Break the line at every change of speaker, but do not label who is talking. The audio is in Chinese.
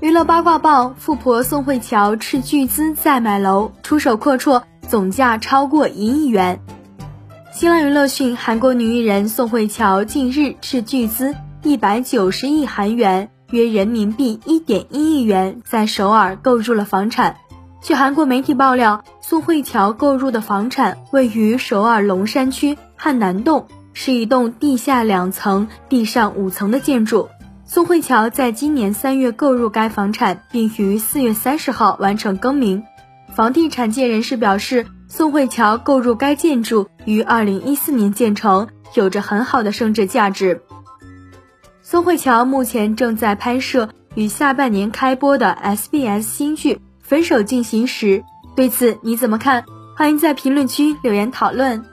娱乐八卦报：富婆宋慧乔斥巨资再买楼，出手阔绰，总价超过一亿元。新浪娱乐讯，韩国女艺人宋慧乔近日斥巨资一百九十亿韩元（约人民币一点一亿元）在首尔购入了房产。据韩国媒体爆料，宋慧乔购入的房产位于首尔龙山区汉南洞，是一栋地下两层、地上五层的建筑。宋慧乔在今年三月购入该房产，并于四月三十号完成更名。房地产界人士表示，宋慧乔购入该建筑于二零一四年建成，有着很好的升值价值。宋慧乔目前正在拍摄与下半年开播的 SBS 新剧《分手进行时》，对此你怎么看？欢迎在评论区留言讨论。